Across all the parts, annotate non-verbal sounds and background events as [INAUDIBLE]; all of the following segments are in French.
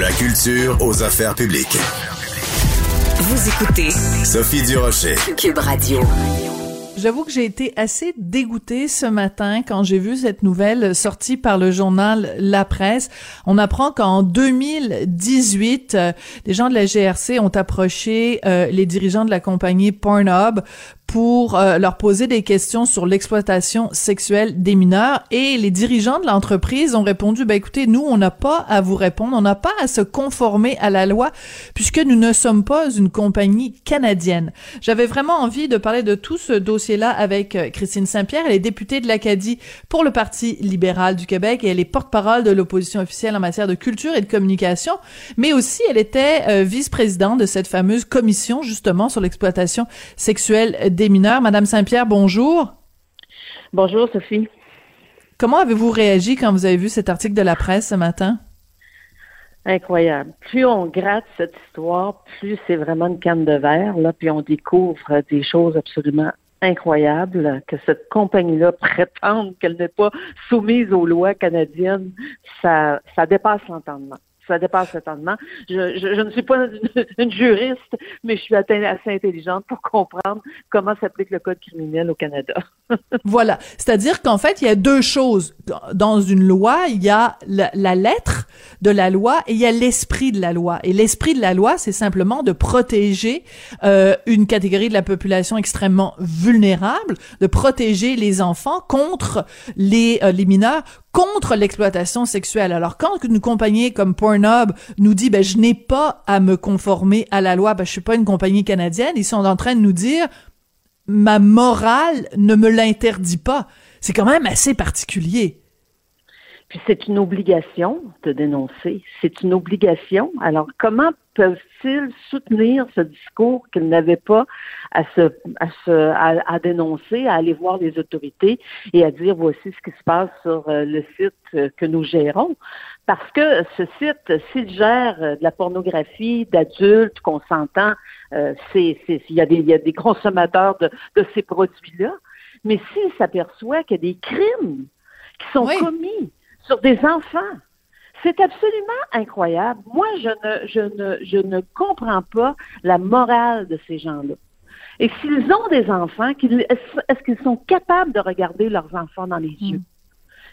la culture aux affaires publiques. Vous écoutez Sophie Durocher. Cube Radio. J'avoue que j'ai été assez dégoûtée ce matin quand j'ai vu cette nouvelle sortie par le journal La Presse. On apprend qu'en 2018, euh, des gens de la GRC ont approché euh, les dirigeants de la compagnie Pornhub pour euh, leur poser des questions sur l'exploitation sexuelle des mineurs. Et les dirigeants de l'entreprise ont répondu ben écoutez nous on n'a pas à vous répondre. On n'a pas à se conformer à la loi puisque nous ne sommes pas une compagnie canadienne. J'avais vraiment envie de parler de tout ce dossier-là avec euh, Christine Saint-Pierre, elle est députée de l'Acadie pour le Parti libéral du Québec et elle est porte-parole de l'opposition officielle en matière de culture et de communication, mais aussi elle était euh, vice-présidente de cette fameuse commission justement sur l'exploitation sexuelle des mineurs. Madame Saint-Pierre, bonjour. Bonjour, Sophie. Comment avez-vous réagi quand vous avez vu cet article de la presse ce matin? Incroyable. Plus on gratte cette histoire, plus c'est vraiment une canne de verre, là, puis on découvre des choses absolument incroyables, que cette compagnie-là [LAUGHS] prétende qu'elle n'est pas soumise aux lois canadiennes, ça, ça dépasse l'entendement ça dépasse l'entendement. Je, je, ne suis pas une, [LAUGHS] juriste, mais je suis assez intelligente pour comprendre comment s'applique le code criminel au Canada. [LAUGHS] voilà. C'est-à-dire qu'en fait, il y a deux choses. Dans une loi, il y a la, lettre de la loi et il y a l'esprit de la loi. Et l'esprit de la loi, c'est simplement de protéger euh, une catégorie de la population extrêmement vulnérable, de protéger les enfants contre les, euh, les mineurs, contre l'exploitation sexuelle. Alors quand une compagnie comme Pornhub nous dit ben je n'ai pas à me conformer à la loi, ben je suis pas une compagnie canadienne, ils sont en train de nous dire ma morale ne me l'interdit pas. C'est quand même assez particulier. Puis c'est une obligation de dénoncer. C'est une obligation. Alors comment peuvent-ils soutenir ce discours qu'ils n'avaient pas à se, à, se à, dénoncer, à aller voir les autorités et à dire voici ce qui se passe sur euh, le site euh, que nous gérons? Parce que ce site, s'il gère euh, de la pornographie d'adultes, qu'on s'entend, c'est, il y a des, il y a des consommateurs de, de ces produits-là. Mais s'il s'aperçoit qu'il y a des crimes qui sont commis sur des enfants. C'est absolument incroyable. Moi, je ne, je ne, je ne comprends pas la morale de ces gens-là. Et s'ils ont des enfants, est-ce qu'ils sont capables de regarder leurs enfants dans les yeux? Mm.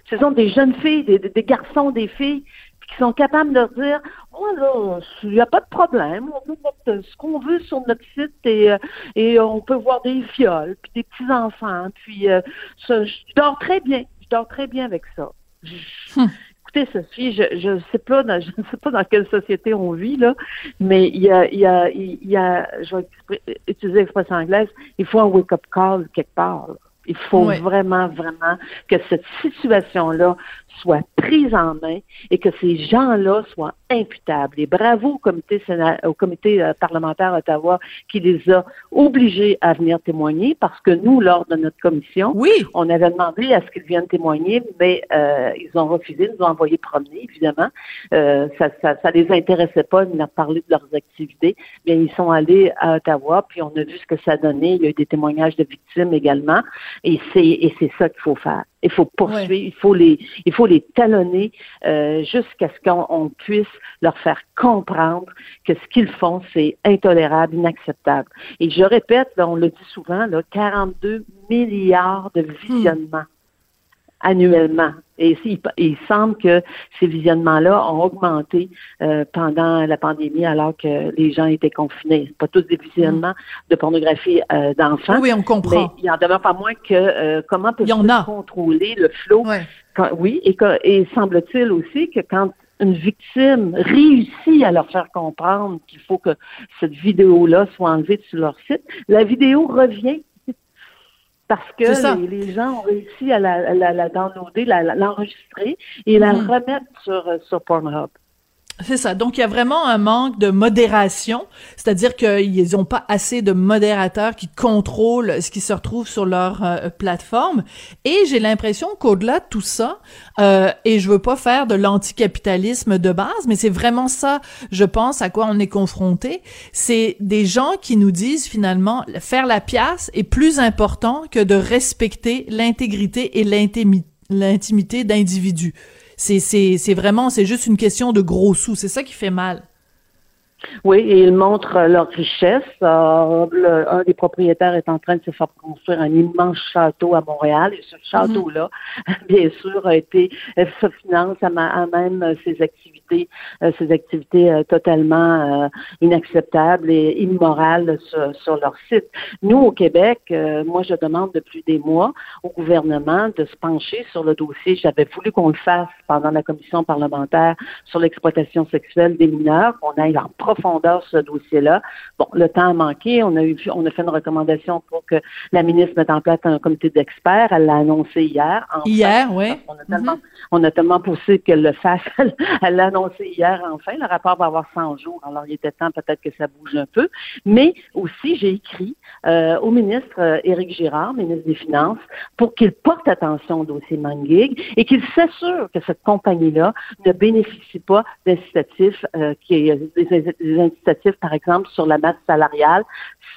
Ce sont des jeunes filles, des, garçons, des filles qui sont capables de leur dire Oh là, il n'y a pas de problème, on peut mettre ce qu'on veut sur notre site et, euh, et on peut voir des fioles, puis des petits-enfants, puis euh, je dors très bien, je dors très bien avec ça. Hum. Écoutez, Sophie, je ne sais pas dans, [LAUGHS] je ne sais pas dans quelle société on vit, là, mais il y a, il y a, il y a, je vais utiliser l'expression anglaise, il faut un wake-up call quelque part. Il faut vraiment, vraiment que cette situation-là soit prise en main et que ces gens-là soient imputables. Et bravo au comité, au comité euh, parlementaire Ottawa qui les a obligés à venir témoigner parce que nous, lors de notre commission, oui. on avait demandé à ce qu'ils viennent témoigner, mais euh, ils ont refusé, nous ont envoyé promener, évidemment. Euh, ça, ça, ça les intéressait pas de nous parler de leurs activités. Bien, ils sont allés à Ottawa, puis on a vu ce que ça donnait. Il y a eu des témoignages de victimes également, et c'est et c'est ça qu'il faut faire. Il faut poursuivre, il faut les, il faut les talonner euh, jusqu'à ce qu'on puisse leur faire comprendre que ce qu'ils font, c'est intolérable, inacceptable. Et je répète, on le dit souvent, là, 42 milliards de visionnements annuellement. Et il, semble que ces visionnements-là ont augmenté euh, pendant la pandémie alors que les gens étaient confinés. Pas tous des visionnements de pornographie euh, d'enfants. Oui, on comprend. Mais il en demeure pas moins que euh, comment peut-on contrôler le flot? oui, et, et semble-t-il aussi que quand une victime réussit à leur faire comprendre qu'il faut que cette vidéo-là soit enlevée sur leur site, la vidéo revient parce que les, gens ont réussi à la, la, la downloader, l'enregistrer et la mm-hmm. remettre sur, euh, sur Pornhub. C'est ça. Donc, il y a vraiment un manque de modération, c'est-à-dire qu'ils n'ont pas assez de modérateurs qui contrôlent ce qui se retrouve sur leur euh, plateforme. Et j'ai l'impression qu'au-delà de tout ça, euh, et je veux pas faire de l'anticapitalisme de base, mais c'est vraiment ça, je pense, à quoi on est confronté. C'est des gens qui nous disent finalement, faire la pièce est plus important que de respecter l'intégrité et l'intimité d'individus c'est vraiment c'est juste une question de gros sous. C'est ça qui fait mal. Oui, et ils montrent leur richesse. Euh, un des propriétaires est en train de se faire construire un immense château à Montréal. Et ce mhm. château-là, [LAUGHS] bien sûr, a été se finance à, même ses activités, euh, ses activités euh, totalement inacceptables et immorales sur, leur site. Nous, au Québec, moi, je demande depuis des mois au gouvernement de se pencher sur le dossier. J'avais voulu qu'on le fasse pendant la commission parlementaire sur l'exploitation sexuelle des mineurs, qu'on aille en profondeur ce dossier-là. Bon, le temps a manqué. On a eu, on a fait une recommandation pour que la ministre mette en place un comité d'experts. Elle l'a annoncé hier. hier, oui. On a tellement, mm-hmm. on a tellement poussé qu'elle le fasse. [LAUGHS] Elle l'a annoncé hier, enfin. Le rapport va avoir 100 jours. Alors, il était temps peut-être que ça bouge un peu. Mais aussi, j'ai écrit euh, au ministre euh, Éric Girard, ministre des Finances, pour qu'il porte attention au dossier Mangig et qu'il s'assure que cette compagnie-là ne bénéficie pas d'incitatifs euh, qui des, des incitatifs, par exemple, sur la masse salariale.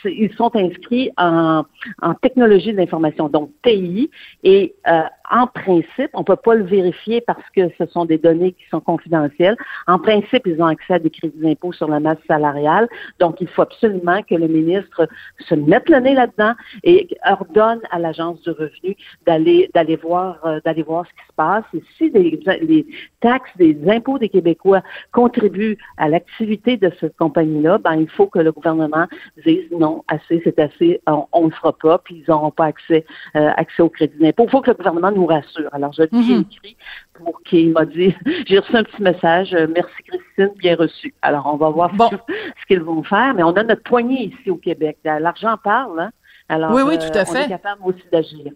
Ils sont inscrits en, en technologie de l'information, donc TI, et euh, en principe, on ne peut pas le vérifier parce que ce sont des données qui sont confidentielles. En principe, ils ont accès à des crédits d'impôt sur la masse salariale. Donc, il faut absolument que le ministre se mette le nez là-dedans et ordonne à l'Agence du revenu d'aller d'aller voir euh, d'aller voir ce qui se passe. Et si les taxes, des impôts des Québécois contribuent à l'activité de cette compagnie-là, ben il faut que le gouvernement dise non, assez, c'est assez, on ne le fera pas, puis ils n'auront pas accès euh, accès au crédit d'impôt. Il faut que le gouvernement rassure. Alors, je lui ai mhm. écrit pour qu'il m'a dit, [LAUGHS] j'ai reçu un petit message, euh, merci Christine, bien reçu. Alors, on va voir [LAUGHS] ce qu'ils vont faire, mais on a notre poignée ici au Québec. L'argent parle, hein? Alors, oui, oui, tout à fait. on est capable aussi d'agir.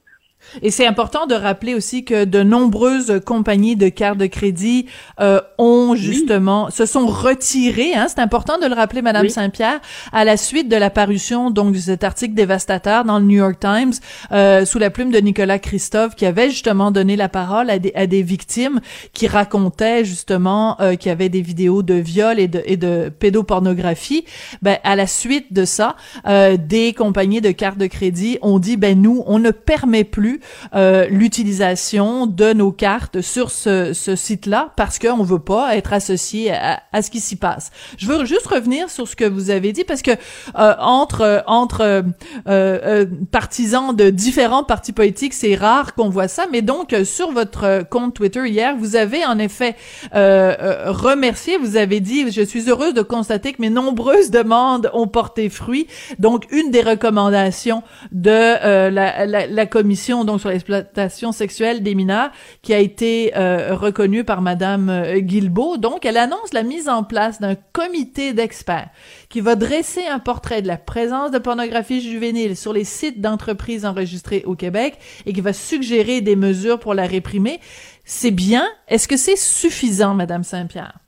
Et c'est important de rappeler aussi que de nombreuses compagnies de cartes de crédit euh, ont justement se sont retirées. Hein, c'est important de le rappeler, Madame Saint-Pierre, à la suite de la parution donc de cet article dévastateur dans le New York Times euh, sous la plume de Nicolas Christophe, qui avait justement donné la parole à des, à des victimes qui racontaient justement euh, qu'il y avait des vidéos de viol et de, et de pédopornographie. Ben à la suite de ça, euh, des compagnies de cartes de crédit ont dit ben nous on ne permet plus euh, l'utilisation de nos cartes sur ce, ce site-là parce qu'on veut pas être associé à, à ce qui s'y passe. Je veux juste revenir sur ce que vous avez dit parce que euh, entre entre euh, partisans de différents partis politiques, c'est rare qu'on voit ça. Mais donc sur votre compte Twitter hier, vous avez en effet remercié. Vous avez dit je suis heureuse de constater que mes nombreuses demandes ont porté fruit. Donc une des recommandations de la, la, la commission donc sur l'exploitation sexuelle des mineurs qui a été euh, reconnue par Madame euh, Guilbeault. Donc, elle annonce la mise en place d'un comité d'experts qui va dresser un portrait de la présence de pornographie juvénile sur les sites d'entreprises enregistrées au Québec et qui va suggérer des mesures pour la réprimer. C'est bien? Est-ce que c'est suffisant, Madame Saint-Pierre?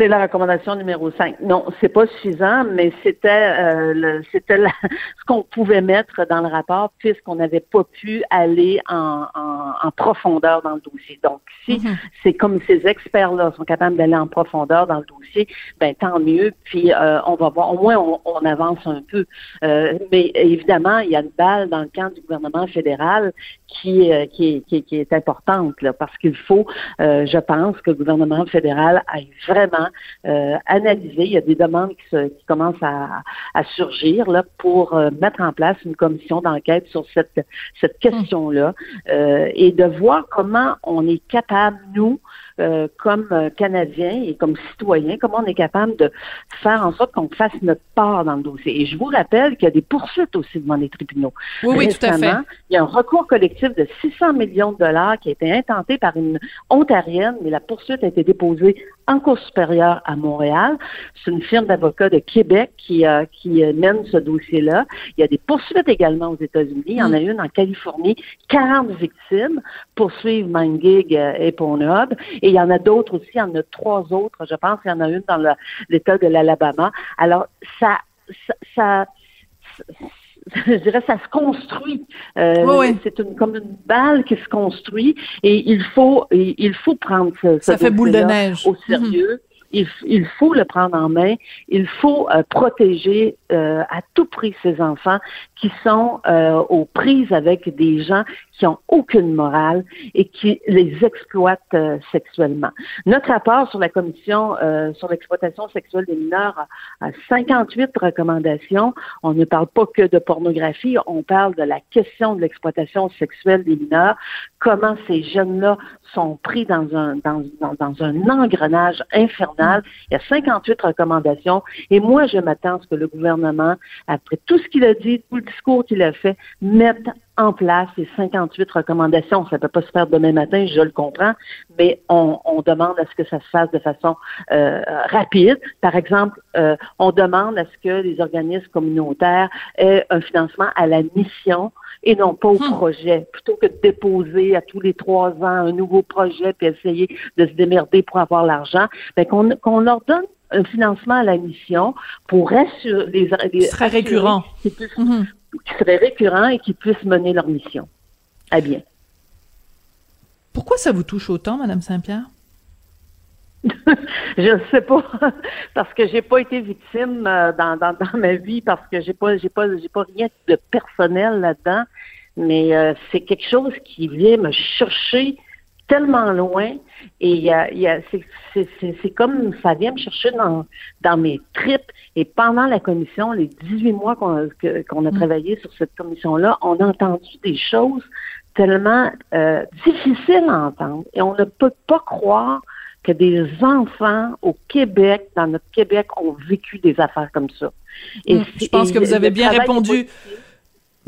C'est la recommandation numéro 5. Non, c'est pas suffisant, mais c'était euh, c'était [LAUGHS] ce qu'on pouvait mettre dans le rapport puisqu'on n'avait pas pu aller en, en, profondeur dans le dossier. Donc, si mhm. c'est comme ces experts-là sont capables d'aller en profondeur dans le dossier, ben tant mieux. Puis euh, on va voir. Au moins, on, avance un peu. Euh, mais évidemment, il y a une balle dans le camp du gouvernement fédéral qui, qui, qui, qui est importante là, parce qu'il faut, je pense, que le gouvernement fédéral aille vraiment euh, analyser. Il y a des demandes qui, qui commencent à, à, surgir là, pour euh, mettre en place une commission d'enquête sur cette, cette question-là euh, et de voir comment on est capable, nous, comme Canadiens et comme citoyens, comment on est capable de faire en sorte qu'on fasse notre part dans le dossier. Et je vous rappelle qu'il y a des poursuites aussi devant les tribunaux. Oui, oui, tout à fait. Il y a un recours collectif de 600 millions de dollars qui a été intenté par une ontarienne, mais la poursuite a été déposée en cours supérieur à Montréal. C'est une firme d'avocats de Québec qui, euh, qui mène ce dossier-là. Il y a des poursuites également aux États-Unis. Il y en a mm. une en Californie. 40 victimes poursuivent MindGig et Pornhub. Et il y en a d'autres aussi, il y en a trois autres, je pense, il y en a une dans l'État de l'Alabama. Alors, ça, ça, [LAUGHS] je dirais, ça se construit. Euh, c'est une, comme une balle qui se construit et il faut, il faut prendre ce, ça fait boule de neige. au sérieux. Il, faut le prendre en main. Il faut euh, protéger euh, à tout prix ces enfants qui sont aux prises avec des gens qui ont aucune morale et qui les exploitent euh, sexuellement. Notre rapport sur la commission euh, sur l'exploitation sexuelle des mineurs a 58 recommandations. On ne parle pas que de pornographie, on parle de la question de l'exploitation sexuelle des mineurs, comment ces jeunes-là sont pris dans un, dans, dans, un engrenage infernal. Il y a 58 recommandations. Et moi, je m'attends à ce que le gouvernement, après tout ce qu'il a dit, tout le discours qu'il a fait, mette en place ces 58 recommandations. Ça ne peut pas se faire demain matin, je le comprends, mais on, demande à ce que ça se fasse de façon euh, rapide. Par exemple, euh, on demande à ce que les organismes communautaires aient un financement à la mission et non pas au hmm. projet. Plutôt que de déposer à tous les trois ans un nouveau projet puis essayer de se démerder pour avoir l'argent, ben qu'on leur donne un financement à la mission pour assurer les, les serait récurrent. Hmm. Qui, serait récurrent et qui puissent mener leur mission à bien. Pourquoi ça vous touche autant, Madame Saint-Pierre? [LAUGHS] je ne sais pas [LAUGHS] parce que j'ai pas été victime euh, dans, dans, dans, ma vie parce que j'ai pas j'ai pas j'ai pas rien de personnel là-dedans mais euh, c'est quelque chose qui vient me chercher tellement loin et il y a, y a c'est comme ça vient me chercher dans, dans mes tripes et pendant la commission les 18 mois qu'on qu'on a mm. travaillé sur cette commission là on a entendu des choses tellement euh, difficiles à entendre et on ne peut pas croire que des enfants au Québec, dans notre Québec, ont vécu des affaires comme ça. Et hmm, je pense que vous avez bien répondu.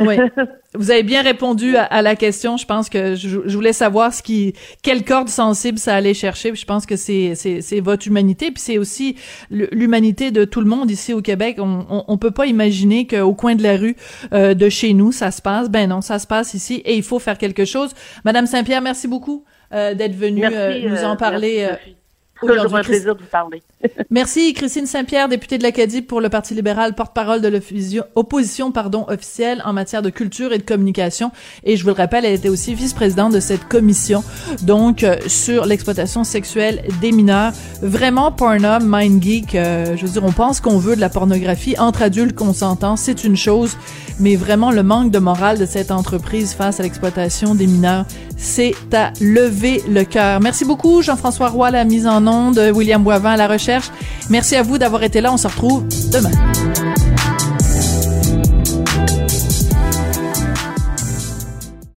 Oui. [LAUGHS] Vous avez bien répondu à, la question. Je pense que je, voulais savoir ce qui, quelle corde sensible ça allait chercher. je pense que c'est c'est votre humanité, puis c'est aussi l'humanité de tout le monde ici au Québec. On, on, on peut pas imaginer qu'au coin de la rue euh, de chez nous ça se passe. Ben non, ça se passe ici et il faut faire quelque chose. Madame Saint-Pierre, merci beaucoup. Euh, d'être venue euh, nous en euh, parler. Toujours un plaisir de vous parler. Merci, Christine Saint-Pierre, députée de l'Acadie pour le Parti libéral, porte-parole de l'opposition pardon, officielle en matière de culture et de communication. Et je vous le rappelle, elle était aussi vice-présidente de cette commission, donc sur l'exploitation sexuelle des mineurs. Vraiment, Pornhub, MindGeek, euh, je veux dire, on pense qu'on veut de la pornographie entre adultes consentants, c'est une chose, mais vraiment le manque de morale de cette entreprise face à l'exploitation des mineurs, c'est à lever le cœur. Merci beaucoup, Jean-François Roy, la mise en onde, William Boivin la Merci à vous d'avoir été là. On se retrouve demain.